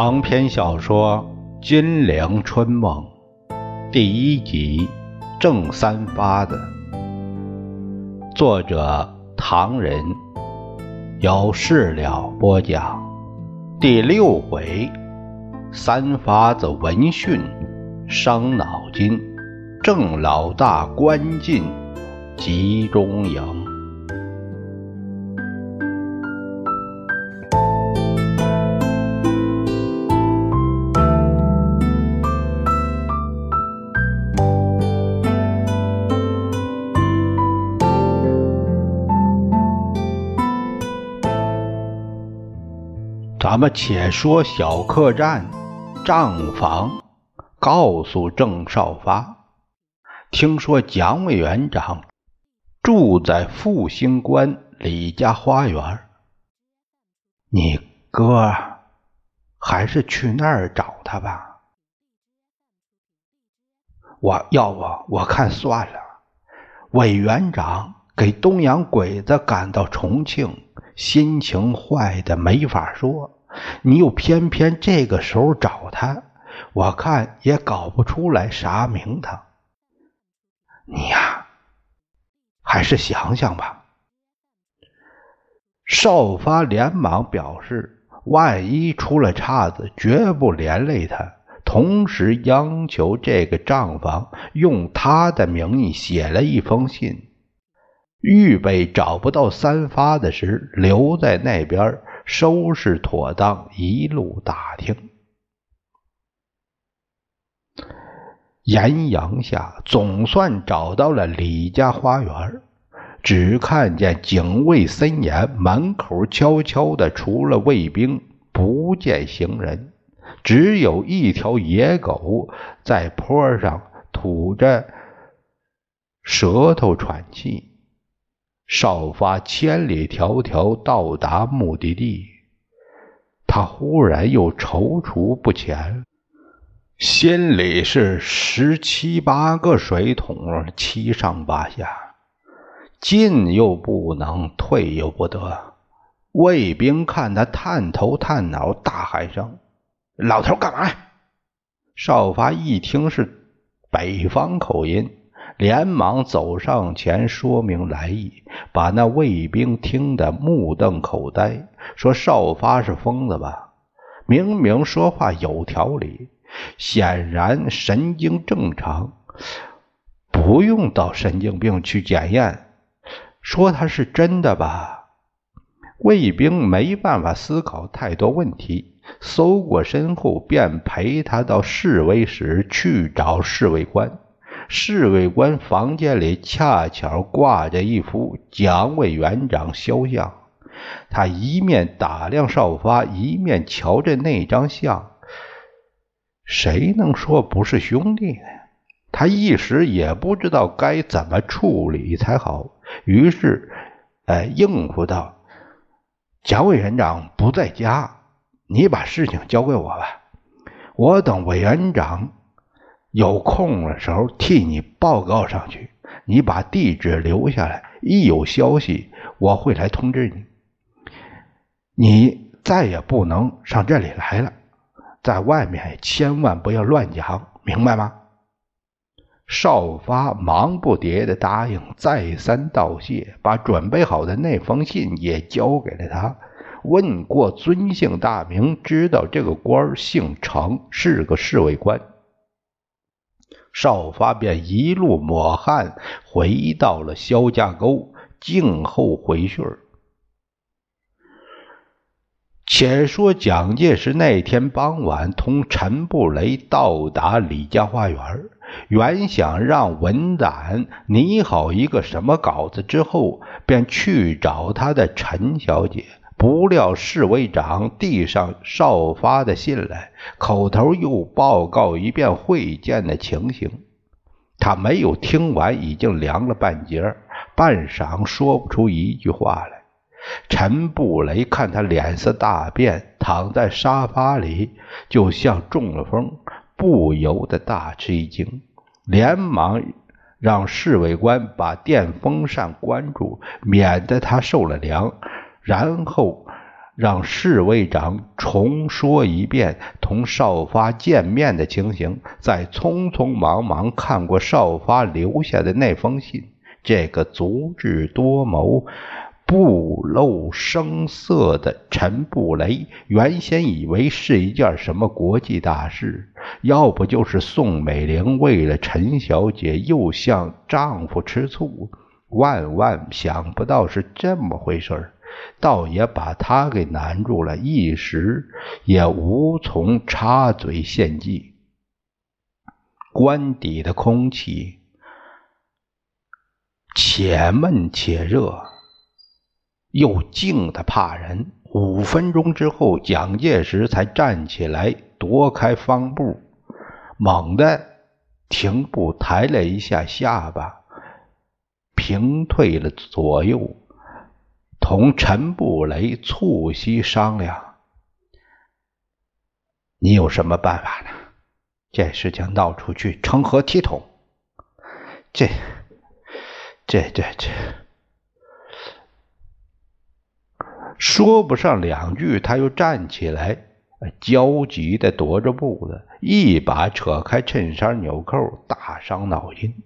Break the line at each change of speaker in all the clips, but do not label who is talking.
长篇小说《金陵春梦》第一集《正三发子》，作者唐人，由事了播讲。第六回，三发子闻讯伤脑筋，郑老大关进集中营。咱们且说小客栈账房，告诉郑少发，听说蒋委员长住在复兴关李家花园，你哥还是去那儿找他吧。我要不我看算了。委员长给东洋鬼子赶到重庆，心情坏的没法说。你又偏偏这个时候找他，我看也搞不出来啥名堂。你呀，还是想想吧。少发连忙表示，万一出了岔子，绝不连累他。同时央求这个账房用他的名义写了一封信，预备找不到三发的时留在那边。收拾妥当，一路打听。炎阳下，总算找到了李家花园。只看见警卫森严，门口悄悄的，除了卫兵，不见行人，只有一条野狗在坡上吐着舌头喘气。少发千里迢迢到达目的地，他忽然又踌躇不前，心里是十七八个水桶，七上八下，进又不能，退又不得。卫兵看他探头探脑，大喊声：“老头，干嘛？”少发一听是北方口音。连忙走上前说明来意，把那卫兵听得目瞪口呆，说：“少发是疯子吧？明明说话有条理，显然神经正常，不用到神经病去检验。说他是真的吧？”卫兵没办法思考太多问题，搜过身后，便陪他到侍卫室去找侍卫官。侍卫官房间里恰巧挂着一幅蒋委员长肖像，他一面打量少发，一面瞧着那张像。谁能说不是兄弟呢？他一时也不知道该怎么处理才好，于是，呃，应付道：“蒋委员长不在家，你把事情交给我吧，我等委员长。”有空的时候替你报告上去，你把地址留下来，一有消息我会来通知你。你再也不能上这里来了，在外面千万不要乱讲，明白吗？少发忙不迭的答应，再三道谢，把准备好的那封信也交给了他。问过尊姓大名，知道这个官姓程，是个侍卫官。少发便一路抹汗回到了肖家沟，静候回讯。且说蒋介石那天傍晚同陈布雷到达李家花园，原想让文胆拟好一个什么稿子之后，便去找他的陈小姐。不料侍卫长递上少发的信来，口头又报告一遍会见的情形。他没有听完，已经凉了半截半晌说不出一句话来。陈布雷看他脸色大变，躺在沙发里，就像中了风，不由得大吃一惊，连忙让侍卫官把电风扇关住，免得他受了凉。然后让侍卫长重说一遍同少发见面的情形，再匆匆忙忙看过少发留下的那封信。这个足智多谋、不露声色的陈布雷，原先以为是一件什么国际大事，要不就是宋美龄为了陈小姐又向丈夫吃醋，万万想不到是这么回事儿。倒也把他给难住了，一时也无从插嘴献计。官邸的空气且闷且热，又静的怕人。五分钟之后，蒋介石才站起来，踱开方步，猛地停步，抬了一下下巴，平退了左右。同陈布雷促膝商量：“你有什么办法呢？这事情闹出去，成何体统？这、这、这、这……说不上两句，他又站起来，焦急的踱着步子，一把扯开衬衫纽扣，大伤脑筋。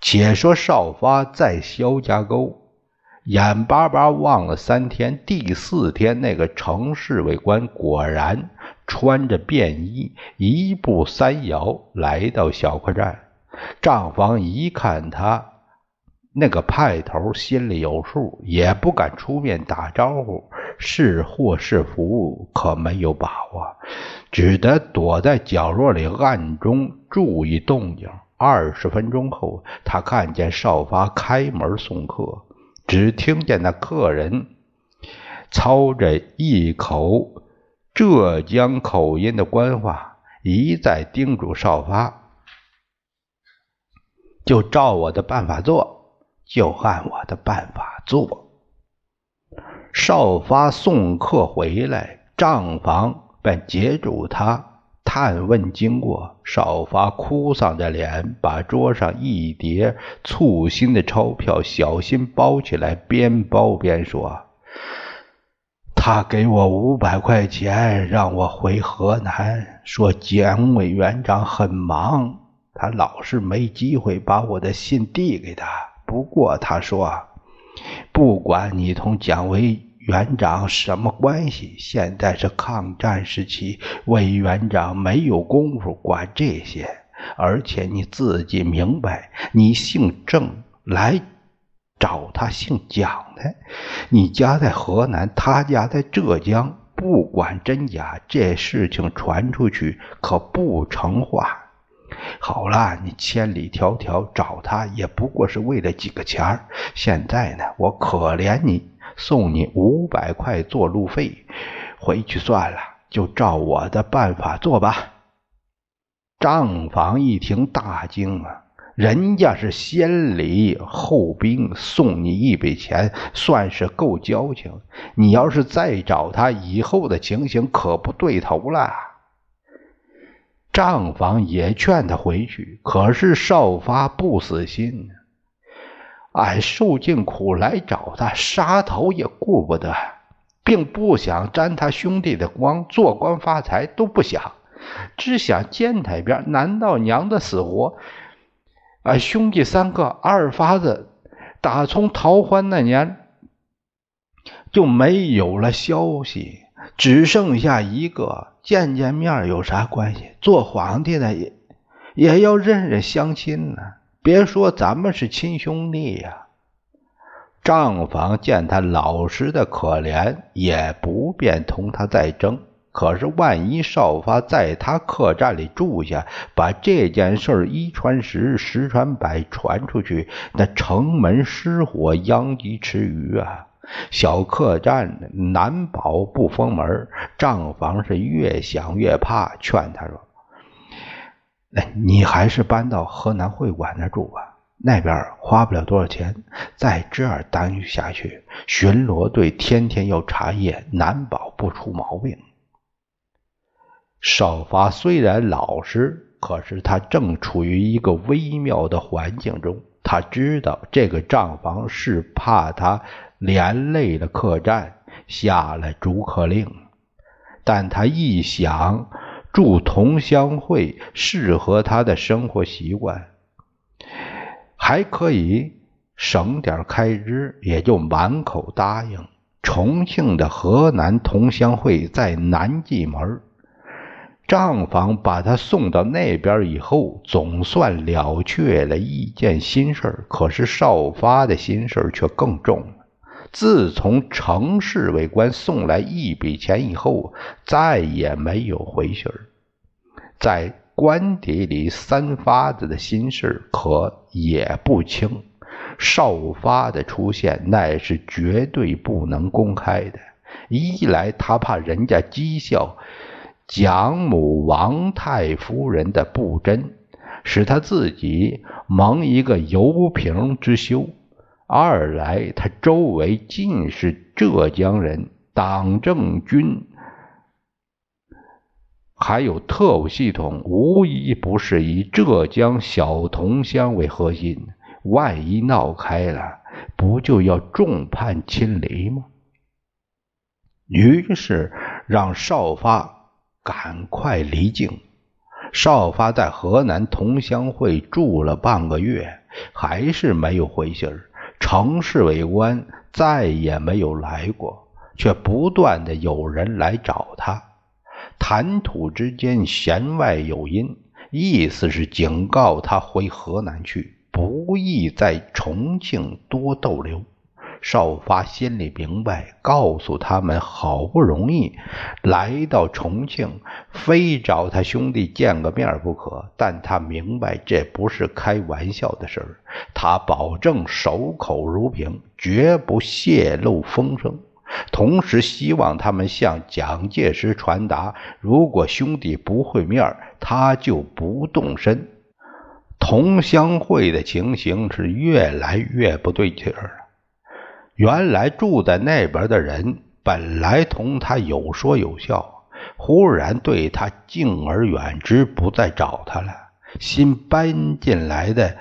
且说少发在肖家沟。”眼巴巴望了三天，第四天，那个城侍卫官果然穿着便衣，一步三摇来到小客栈。账房一看他那个派头，心里有数，也不敢出面打招呼，是祸是福可没有把握，只得躲在角落里暗中注意动静。二十分钟后，他看见少发开门送客。只听见那客人操着一口浙江口音的官话，一再叮嘱少发：“就照我的办法做，就按我的办法做。”少发送客回来，账房便截住他。探问经过，少发哭丧着脸，把桌上一叠簇新的钞票小心包起来，边包边说：“他给我五百块钱，让我回河南。说蒋委员长很忙，他老是没机会把我的信递给他。不过他说，不管你同蒋委。”园长什么关系？现在是抗战时期，委员长没有功夫管这些。而且你自己明白，你姓郑来找他姓蒋的，你家在河南，他家在浙江，不管真假，这事情传出去可不成话。好了，你千里迢迢找他，也不过是为了几个钱儿。现在呢，我可怜你。送你五百块做路费，回去算了，就照我的办法做吧。账房一听大惊啊，人家是先礼后兵，送你一笔钱，算是够交情。你要是再找他，以后的情形可不对头了。账房也劝他回去，可是少发不死心。俺受尽苦来找他，杀头也顾不得，并不想沾他兄弟的光，做官发财都不想，只想见他一面。难道娘的死活？俺兄弟三个，二发子打从逃荒那年就没有了消息，只剩下一个，见见面有啥关系？做皇帝的也也要认认乡亲呢。别说咱们是亲兄弟呀，账房见他老实的可怜，也不便同他再争。可是万一少发在他客栈里住下，把这件事一传十，十传百，传出去，那城门失火，殃及池鱼啊！小客栈难保不封门。账房是越想越怕，劝他说。你还是搬到河南会馆那住吧，那边花不了多少钱。在这儿待下去，巡逻队天天要查夜，难保不出毛病。少发虽然老实，可是他正处于一个微妙的环境中。他知道这个账房是怕他连累了客栈，下了逐客令。但他一想住同乡会适合他的生活习惯，还可以省点开支，也就满口答应。重庆的河南同乡会在南纪门。账房把他送到那边以后，总算了却了一件心事可是少发的心事却更重了。自从城市委官送来一笔钱以后，再也没有回信在官邸里，三发子的心事可也不轻。少发的出现，那是绝对不能公开的。一来，他怕人家讥笑。蒋母王太夫人的不贞，使他自己蒙一个油瓶之羞；二来，他周围尽是浙江人，党政军还有特务系统，无一不是以浙江小同乡为核心。万一闹开了，不就要众叛亲离吗？于是让少发。赶快离境。少发在河南同乡会住了半个月，还是没有回信儿。城市为官再也没有来过，却不断的有人来找他，谈吐之间弦外有音，意思是警告他回河南去，不宜在重庆多逗留。少发心里明白，告诉他们好不容易来到重庆，非找他兄弟见个面不可。但他明白这不是开玩笑的事儿，他保证守口如瓶，绝不泄露风声。同时，希望他们向蒋介石传达：如果兄弟不会面，他就不动身。同乡会的情形是越来越不对劲儿了。原来住在那边的人，本来同他有说有笑，忽然对他敬而远之，不再找他了。新搬进来的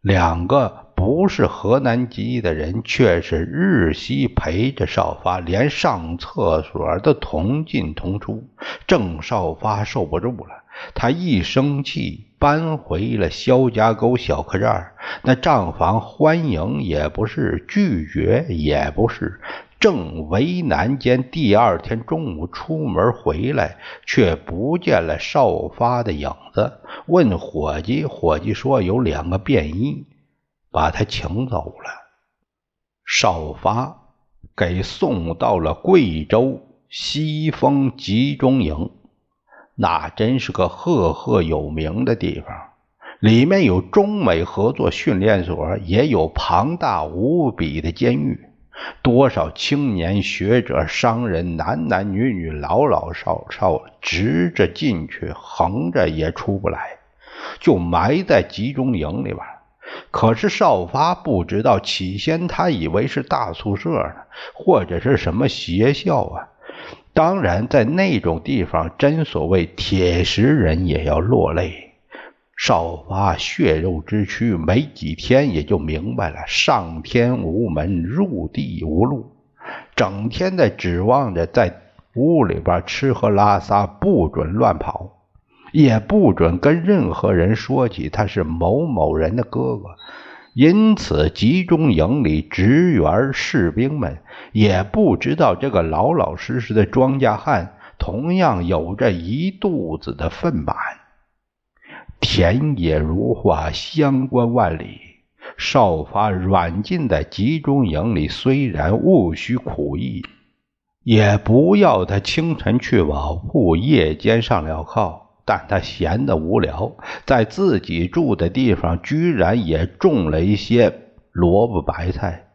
两个不是河南籍的人，却是日夕陪着少发，连上厕所都同进同出。郑少发受不住了。他一生气，搬回了肖家沟小客栈那账房欢迎也不是，拒绝也不是，正为难间，第二天中午出门回来，却不见了少发的影子。问伙计，伙计说有两个便衣，把他请走了。少发给送到了贵州西峰集中营。那真是个赫赫有名的地方，里面有中美合作训练所，也有庞大无比的监狱。多少青年学者、商人，男男女女、老老少少，直着进去，横着也出不来，就埋在集中营里边。可是少发不知道，起先他以为是大宿舍呢，或者是什么学校啊。当然，在那种地方，真所谓铁石人也要落泪。少发血肉之躯，没几天也就明白了：上天无门，入地无路。整天的指望着在屋里边吃喝拉撒，不准乱跑，也不准跟任何人说起他是某某人的哥哥。因此，集中营里职员士兵们也不知道，这个老老实实的庄稼汉同样有着一肚子的愤满。田野如画，乡关万里。少发软禁在集中营里，虽然务须苦役，也不要他清晨去保铺，夜间上镣铐。但他闲得无聊，在自己住的地方居然也种了一些萝卜白菜。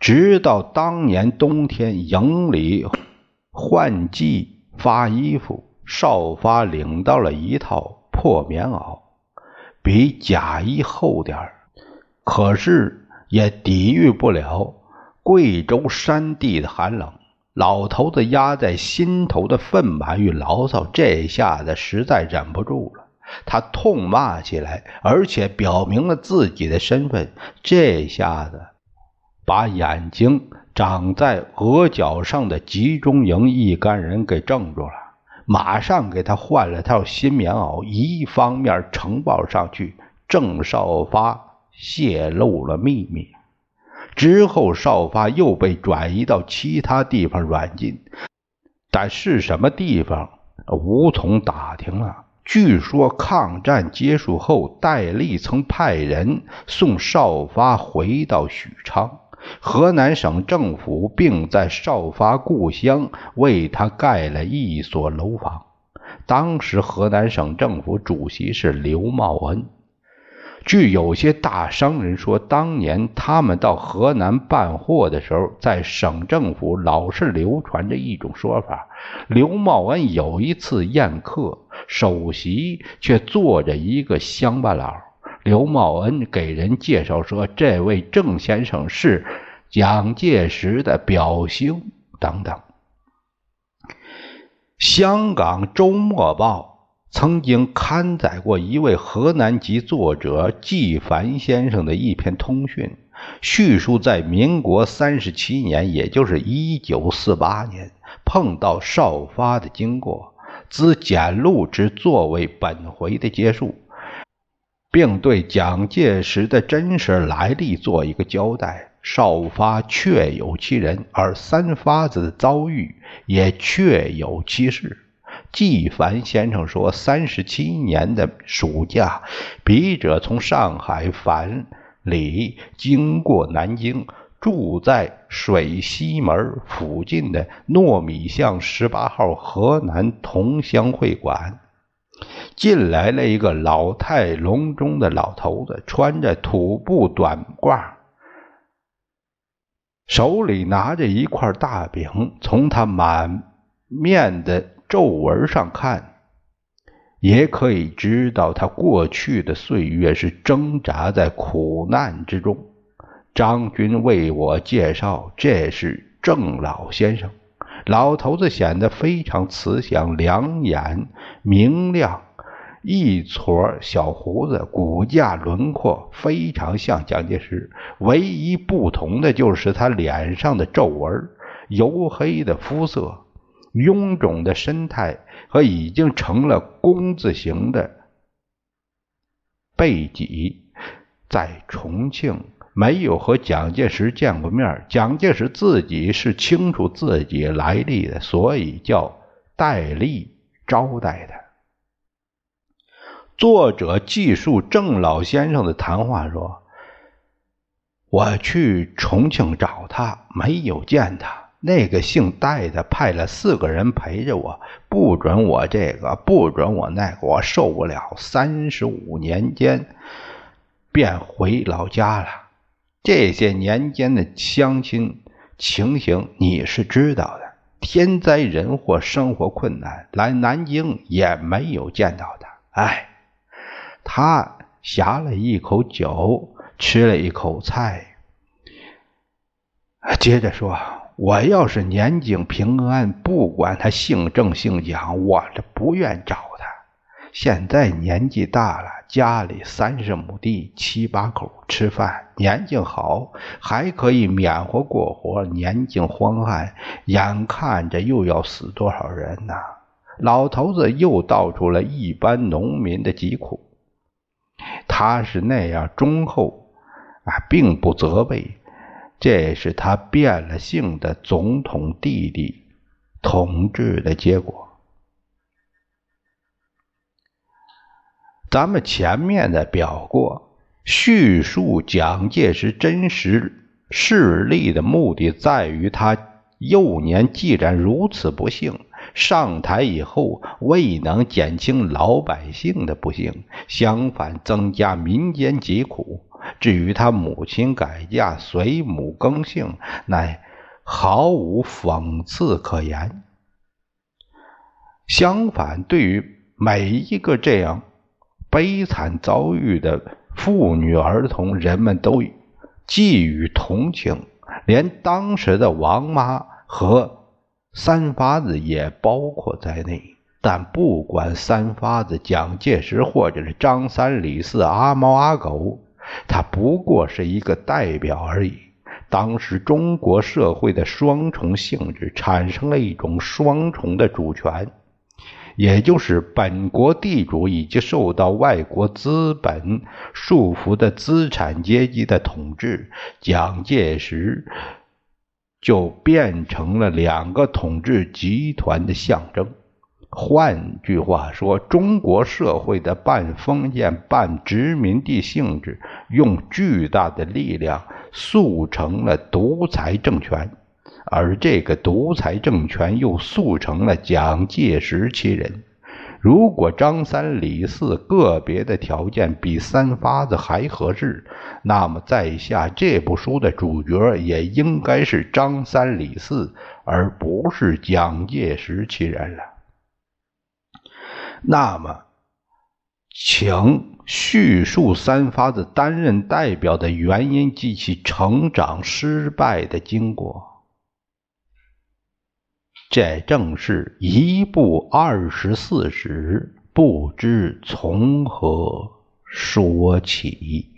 直到当年冬天营里换季发衣服，少发领到了一套破棉袄，比假衣厚点儿，可是也抵御不了贵州山地的寒冷。老头子压在心头的愤满与牢骚，这下子实在忍不住了。他痛骂起来，而且表明了自己的身份。这下子把眼睛长在额角上的集中营一干人给怔住了，马上给他换了套新棉袄，一方面呈报上去，郑少发泄露了秘密。之后，少发又被转移到其他地方软禁，但是什么地方无从打听了。据说抗战结束后，戴笠曾派人送少发回到许昌，河南省政府并在少发故乡为他盖了一所楼房。当时河南省政府主席是刘茂恩。据有些大商人说，当年他们到河南办货的时候，在省政府老是流传着一种说法：刘茂恩有一次宴客，首席却坐着一个乡巴佬。刘茂恩给人介绍说，这位郑先生是蒋介石的表兄等等。香港周末报。曾经刊载过一位河南籍作者纪凡先生的一篇通讯，叙述在民国三十七年，也就是一九四八年，碰到少发的经过，兹简录之作为本回的结束，并对蒋介石的真实来历做一个交代。少发确有其人，而三发子的遭遇也确有其事。纪凡先生说：“三十七年的暑假，笔者从上海返里，经过南京，住在水西门附近的糯米巷十八号河南同乡会馆。进来了一个老态龙钟的老头子，穿着土布短褂，手里拿着一块大饼，从他满面的。”皱纹上看，也可以知道他过去的岁月是挣扎在苦难之中。张军为我介绍，这是郑老先生。老头子显得非常慈祥，两眼明亮，一撮小胡子，骨架轮廓非常像蒋介石。唯一不同的就是他脸上的皱纹，黝黑的肤色。臃肿的身态和已经成了工字形的背脊，在重庆没有和蒋介石见过面。蒋介石自己是清楚自己来历的，所以叫戴笠招待他。作者记述郑老先生的谈话说：“我去重庆找他，没有见他。”那个姓戴的派了四个人陪着我，不准我这个，不准我那个，我受不了。三十五年间，便回老家了。这些年间的相亲情形你是知道的，天灾人祸，生活困难，来南京也没有见到他。哎，他呷了一口酒，吃了一口菜，接着说。我要是年景平安，不管他姓郑姓蒋，我这不愿找他。现在年纪大了，家里三十亩地，七八口吃饭，年景好，还可以免活过活。年景荒旱，眼看着又要死多少人呐！老头子又道出了一般农民的疾苦。他是那样忠厚，啊，并不责备。这是他变了性的总统弟弟统治的结果。咱们前面的表过，叙述蒋介石真实势力的目的，在于他幼年既然如此不幸，上台以后未能减轻老百姓的不幸，相反增加民间疾苦。至于他母亲改嫁随母更姓，乃毫无讽刺可言。相反，对于每一个这样悲惨遭遇的妇女儿童，人们都寄予同情，连当时的王妈和三发子也包括在内。但不管三发子、蒋介石，或者是张三、李四、阿猫阿狗。他不过是一个代表而已，当时中国社会的双重性质产生了一种双重的主权，也就是本国地主以及受到外国资本束缚的资产阶级的统治。蒋介石就变成了两个统治集团的象征。换句话说，中国社会的半封建半殖民地性质，用巨大的力量速成了独裁政权，而这个独裁政权又速成了蒋介石其人。如果张三李四个别的条件比三发子还合适，那么在下这部书的主角也应该是张三李四，而不是蒋介石其人了。那么，请叙述三发子担任代表的原因及其成长失败的经过。这正是一部二十四史，不知从何说起。